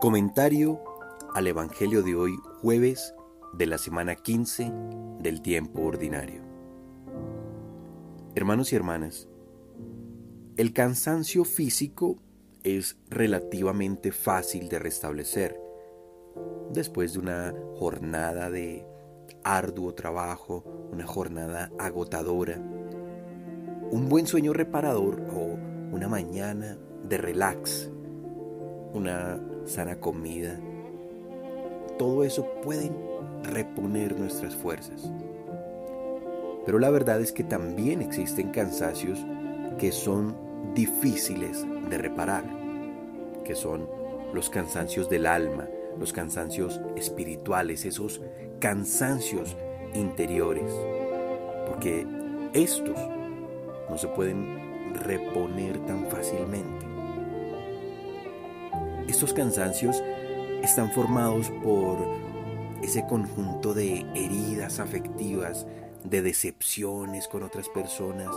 Comentario al Evangelio de hoy, jueves de la semana 15 del tiempo ordinario. Hermanos y hermanas, el cansancio físico es relativamente fácil de restablecer después de una jornada de arduo trabajo, una jornada agotadora. Un buen sueño reparador o una mañana de relax, una sana comida, todo eso pueden reponer nuestras fuerzas. Pero la verdad es que también existen cansacios que son difíciles de reparar, que son los cansancios del alma, los cansancios espirituales, esos cansancios interiores, porque estos no se pueden reponer tan fácilmente. Estos cansancios están formados por ese conjunto de heridas afectivas, de decepciones con otras personas,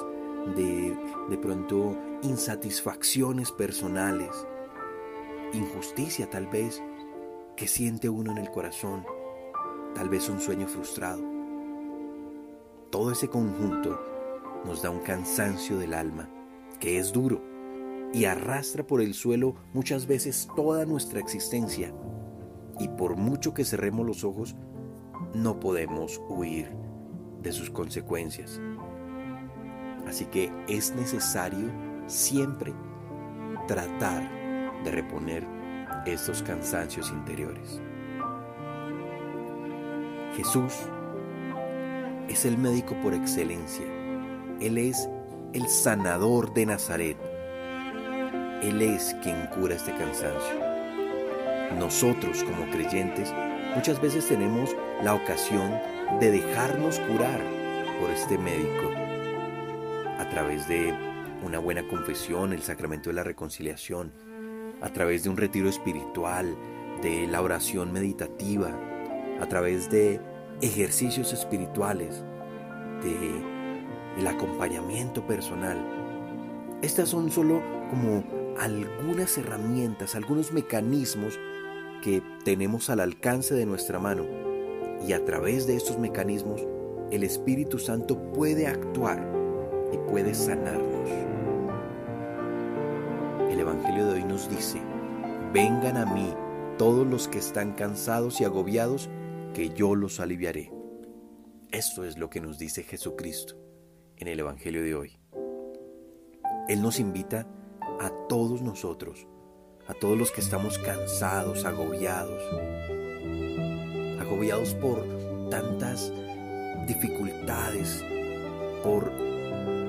de de pronto insatisfacciones personales, injusticia tal vez que siente uno en el corazón, tal vez un sueño frustrado. Todo ese conjunto nos da un cansancio del alma que es duro y arrastra por el suelo muchas veces toda nuestra existencia. Y por mucho que cerremos los ojos, no podemos huir de sus consecuencias. Así que es necesario siempre tratar de reponer estos cansancios interiores. Jesús es el médico por excelencia. Él es el sanador de Nazaret. Él es quien cura este cansancio. Nosotros como creyentes muchas veces tenemos la ocasión de dejarnos curar por este médico a través de una buena confesión, el sacramento de la reconciliación, a través de un retiro espiritual, de la oración meditativa, a través de ejercicios espirituales, de el acompañamiento personal. Estas son solo como algunas herramientas, algunos mecanismos que tenemos al alcance de nuestra mano. Y a través de estos mecanismos, el Espíritu Santo puede actuar y puede sanarnos. El Evangelio de hoy nos dice, vengan a mí todos los que están cansados y agobiados, que yo los aliviaré. Esto es lo que nos dice Jesucristo en el Evangelio de hoy. Él nos invita a todos nosotros, a todos los que estamos cansados, agobiados, agobiados por tantas dificultades, por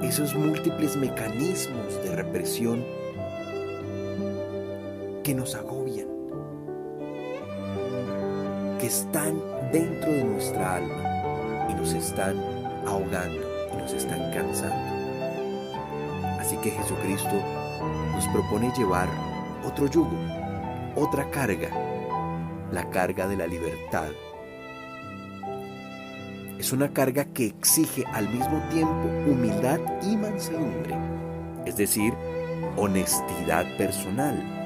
esos múltiples mecanismos de represión que nos agobian, que están dentro de nuestra alma y nos están ahogando y nos están cansando. Así que Jesucristo nos propone llevar otro yugo, otra carga, la carga de la libertad. Es una carga que exige al mismo tiempo humildad y mansedumbre, es decir, honestidad personal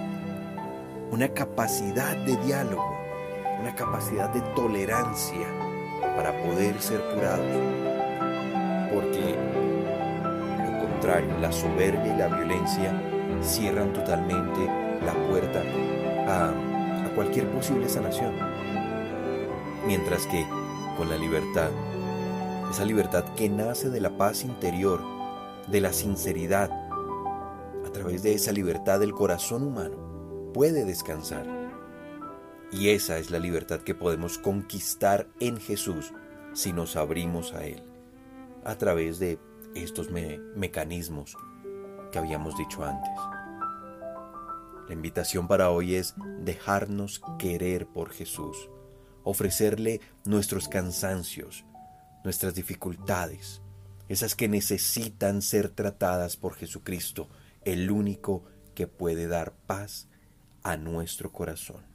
una capacidad de diálogo, una capacidad de tolerancia para poder ser curados. Porque la soberbia y la violencia cierran totalmente la puerta a, a cualquier posible sanación. Mientras que con la libertad, esa libertad que nace de la paz interior, de la sinceridad, a través de esa libertad del corazón humano, puede descansar. Y esa es la libertad que podemos conquistar en Jesús si nos abrimos a Él, a través de estos mecanismos que habíamos dicho antes. La invitación para hoy es dejarnos querer por Jesús, ofrecerle nuestros cansancios, nuestras dificultades, esas que necesitan ser tratadas por Jesucristo, el único que puede dar paz a nuestro corazón.